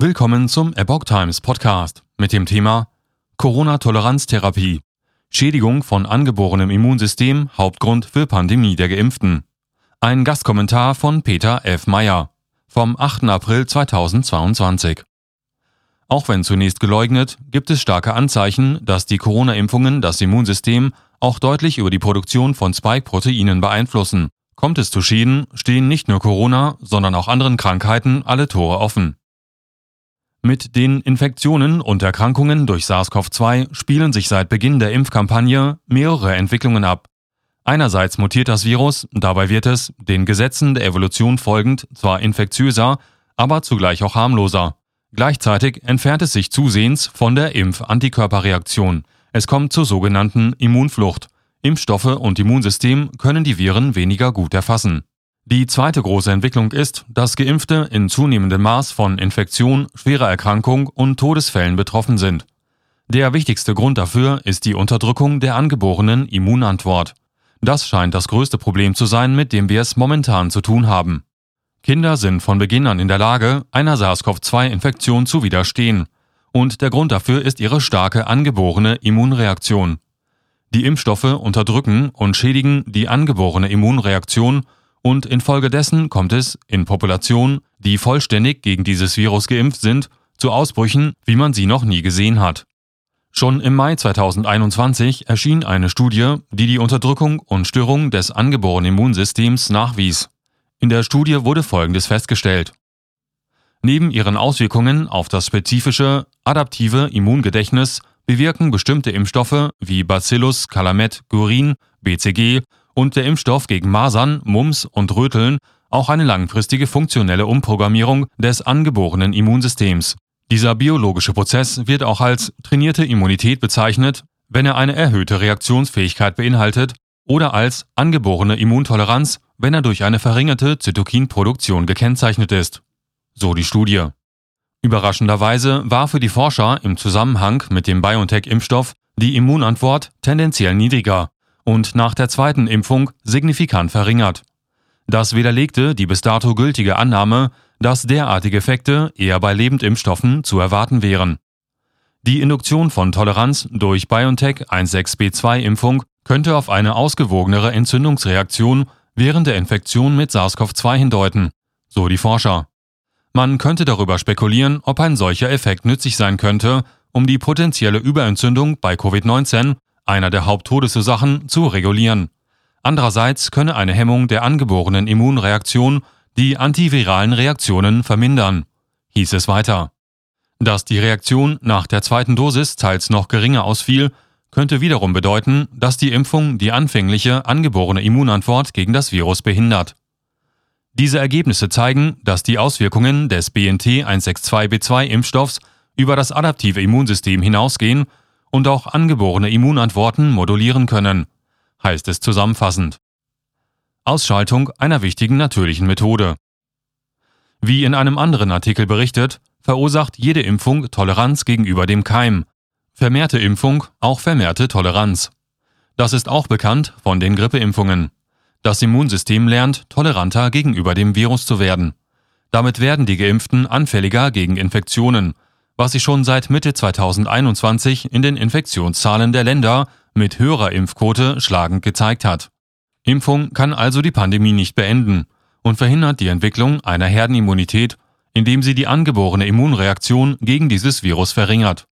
Willkommen zum Epoch Times Podcast mit dem Thema Corona-Toleranztherapie. Schädigung von angeborenem Immunsystem Hauptgrund für Pandemie der Geimpften. Ein Gastkommentar von Peter F. Meyer vom 8. April 2022. Auch wenn zunächst geleugnet, gibt es starke Anzeichen, dass die Corona-Impfungen das Immunsystem auch deutlich über die Produktion von Spike-Proteinen beeinflussen. Kommt es zu Schäden, stehen nicht nur Corona, sondern auch anderen Krankheiten alle Tore offen. Mit den Infektionen und Erkrankungen durch SARS-CoV-2 spielen sich seit Beginn der Impfkampagne mehrere Entwicklungen ab. Einerseits mutiert das Virus, dabei wird es, den Gesetzen der Evolution folgend, zwar infektiöser, aber zugleich auch harmloser. Gleichzeitig entfernt es sich zusehends von der Impf-Antikörperreaktion. Es kommt zur sogenannten Immunflucht. Impfstoffe und Immunsystem können die Viren weniger gut erfassen. Die zweite große Entwicklung ist, dass Geimpfte in zunehmendem Maß von Infektion, schwerer Erkrankung und Todesfällen betroffen sind. Der wichtigste Grund dafür ist die Unterdrückung der angeborenen Immunantwort. Das scheint das größte Problem zu sein, mit dem wir es momentan zu tun haben. Kinder sind von Beginn an in der Lage, einer SARS-CoV-2-Infektion zu widerstehen, und der Grund dafür ist ihre starke angeborene Immunreaktion. Die Impfstoffe unterdrücken und schädigen die angeborene Immunreaktion und infolgedessen kommt es in Populationen, die vollständig gegen dieses Virus geimpft sind, zu Ausbrüchen, wie man sie noch nie gesehen hat. Schon im Mai 2021 erschien eine Studie, die die Unterdrückung und Störung des angeborenen Immunsystems nachwies. In der Studie wurde Folgendes festgestellt. Neben ihren Auswirkungen auf das spezifische, adaptive Immungedächtnis bewirken bestimmte Impfstoffe wie Bacillus calamet gurin, BCG und der Impfstoff gegen Masern, Mumps und Röteln auch eine langfristige funktionelle Umprogrammierung des angeborenen Immunsystems. Dieser biologische Prozess wird auch als trainierte Immunität bezeichnet, wenn er eine erhöhte Reaktionsfähigkeit beinhaltet, oder als angeborene Immuntoleranz, wenn er durch eine verringerte Zytokinproduktion gekennzeichnet ist. So die Studie. Überraschenderweise war für die Forscher im Zusammenhang mit dem BioNTech-Impfstoff die Immunantwort tendenziell niedriger und nach der zweiten Impfung signifikant verringert. Das widerlegte die bis dato gültige Annahme, dass derartige Effekte eher bei Lebendimpfstoffen zu erwarten wären. Die Induktion von Toleranz durch BioNTech 16b2-Impfung könnte auf eine ausgewogenere Entzündungsreaktion während der Infektion mit SARS-CoV-2 hindeuten, so die Forscher. Man könnte darüber spekulieren, ob ein solcher Effekt nützlich sein könnte, um die potenzielle Überentzündung bei Covid-19, einer der Haupttodesursachen, zu regulieren. Andererseits könne eine Hemmung der angeborenen Immunreaktion die antiviralen Reaktionen vermindern, hieß es weiter. Dass die Reaktion nach der zweiten Dosis teils noch geringer ausfiel, könnte wiederum bedeuten, dass die Impfung die anfängliche angeborene Immunantwort gegen das Virus behindert. Diese Ergebnisse zeigen, dass die Auswirkungen des BNT162b2-Impfstoffs über das adaptive Immunsystem hinausgehen und auch angeborene Immunantworten modulieren können, heißt es zusammenfassend. Ausschaltung einer wichtigen natürlichen Methode. Wie in einem anderen Artikel berichtet, verursacht jede Impfung Toleranz gegenüber dem Keim. Vermehrte Impfung auch vermehrte Toleranz. Das ist auch bekannt von den Grippeimpfungen. Das Immunsystem lernt, toleranter gegenüber dem Virus zu werden. Damit werden die Geimpften anfälliger gegen Infektionen, was sich schon seit Mitte 2021 in den Infektionszahlen der Länder mit höherer Impfquote schlagend gezeigt hat. Impfung kann also die Pandemie nicht beenden und verhindert die Entwicklung einer Herdenimmunität, indem sie die angeborene Immunreaktion gegen dieses Virus verringert.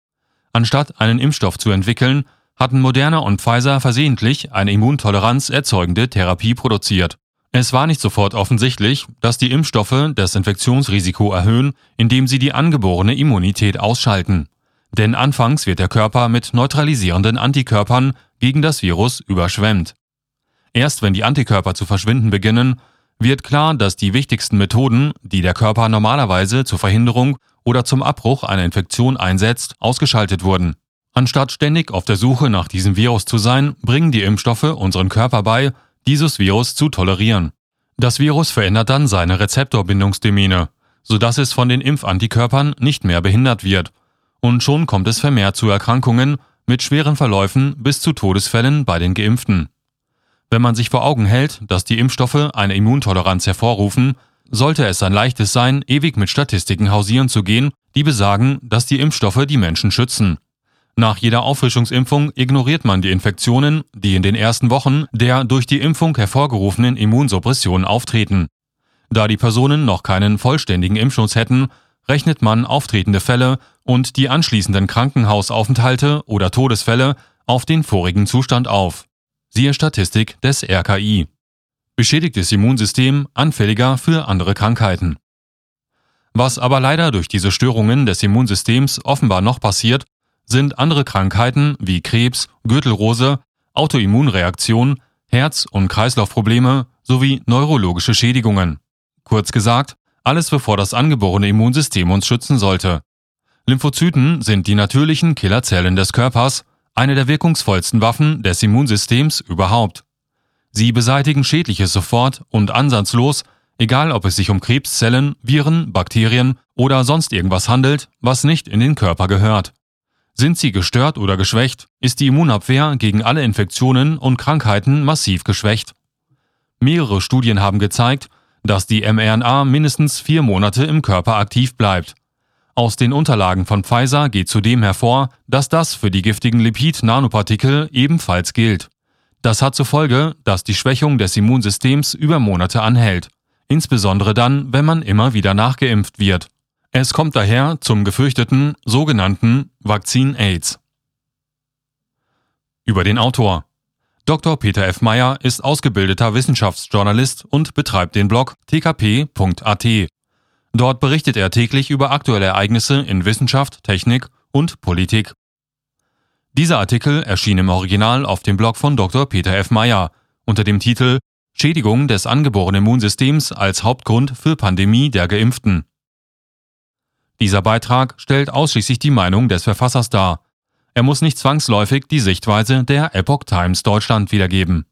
Anstatt einen Impfstoff zu entwickeln, hatten Moderna und Pfizer versehentlich eine Immuntoleranz erzeugende Therapie produziert. Es war nicht sofort offensichtlich, dass die Impfstoffe das Infektionsrisiko erhöhen, indem sie die angeborene Immunität ausschalten. Denn anfangs wird der Körper mit neutralisierenden Antikörpern gegen das Virus überschwemmt. Erst wenn die Antikörper zu verschwinden beginnen, wird klar, dass die wichtigsten Methoden, die der Körper normalerweise zur Verhinderung oder zum Abbruch einer Infektion einsetzt, ausgeschaltet wurden. Anstatt ständig auf der Suche nach diesem Virus zu sein, bringen die Impfstoffe unseren Körper bei, dieses Virus zu tolerieren. Das Virus verändert dann seine Rezeptorbindungsdomäne, sodass es von den Impfantikörpern nicht mehr behindert wird. Und schon kommt es vermehrt zu Erkrankungen mit schweren Verläufen bis zu Todesfällen bei den Geimpften. Wenn man sich vor Augen hält, dass die Impfstoffe eine Immuntoleranz hervorrufen, sollte es ein leichtes sein, ewig mit Statistiken hausieren zu gehen, die besagen, dass die Impfstoffe die Menschen schützen. Nach jeder Auffrischungsimpfung ignoriert man die Infektionen, die in den ersten Wochen der durch die Impfung hervorgerufenen Immunsuppression auftreten. Da die Personen noch keinen vollständigen Impfschutz hätten, rechnet man auftretende Fälle und die anschließenden Krankenhausaufenthalte oder Todesfälle auf den vorigen Zustand auf. Siehe Statistik des RKI. Beschädigtes Immunsystem anfälliger für andere Krankheiten. Was aber leider durch diese Störungen des Immunsystems offenbar noch passiert, sind andere Krankheiten wie Krebs, Gürtelrose, Autoimmunreaktion, Herz- und Kreislaufprobleme sowie neurologische Schädigungen. Kurz gesagt, alles bevor das angeborene Immunsystem uns schützen sollte. Lymphozyten sind die natürlichen Killerzellen des Körpers, eine der wirkungsvollsten Waffen des Immunsystems überhaupt. Sie beseitigen Schädliches sofort und ansatzlos, egal ob es sich um Krebszellen, Viren, Bakterien oder sonst irgendwas handelt, was nicht in den Körper gehört. Sind sie gestört oder geschwächt, ist die Immunabwehr gegen alle Infektionen und Krankheiten massiv geschwächt. Mehrere Studien haben gezeigt, dass die mRNA mindestens vier Monate im Körper aktiv bleibt. Aus den Unterlagen von Pfizer geht zudem hervor, dass das für die giftigen Lipid-Nanopartikel ebenfalls gilt. Das hat zur Folge, dass die Schwächung des Immunsystems über Monate anhält, insbesondere dann, wenn man immer wieder nachgeimpft wird. Es kommt daher zum gefürchteten sogenannten Vakzin AIDS. Über den Autor. Dr. Peter F. Meyer ist ausgebildeter Wissenschaftsjournalist und betreibt den Blog tkp.at. Dort berichtet er täglich über aktuelle Ereignisse in Wissenschaft, Technik und Politik. Dieser Artikel erschien im Original auf dem Blog von Dr. Peter F. Meyer unter dem Titel Schädigung des angeborenen Immunsystems als Hauptgrund für Pandemie der Geimpften. Dieser Beitrag stellt ausschließlich die Meinung des Verfassers dar. Er muss nicht zwangsläufig die Sichtweise der Epoch Times Deutschland wiedergeben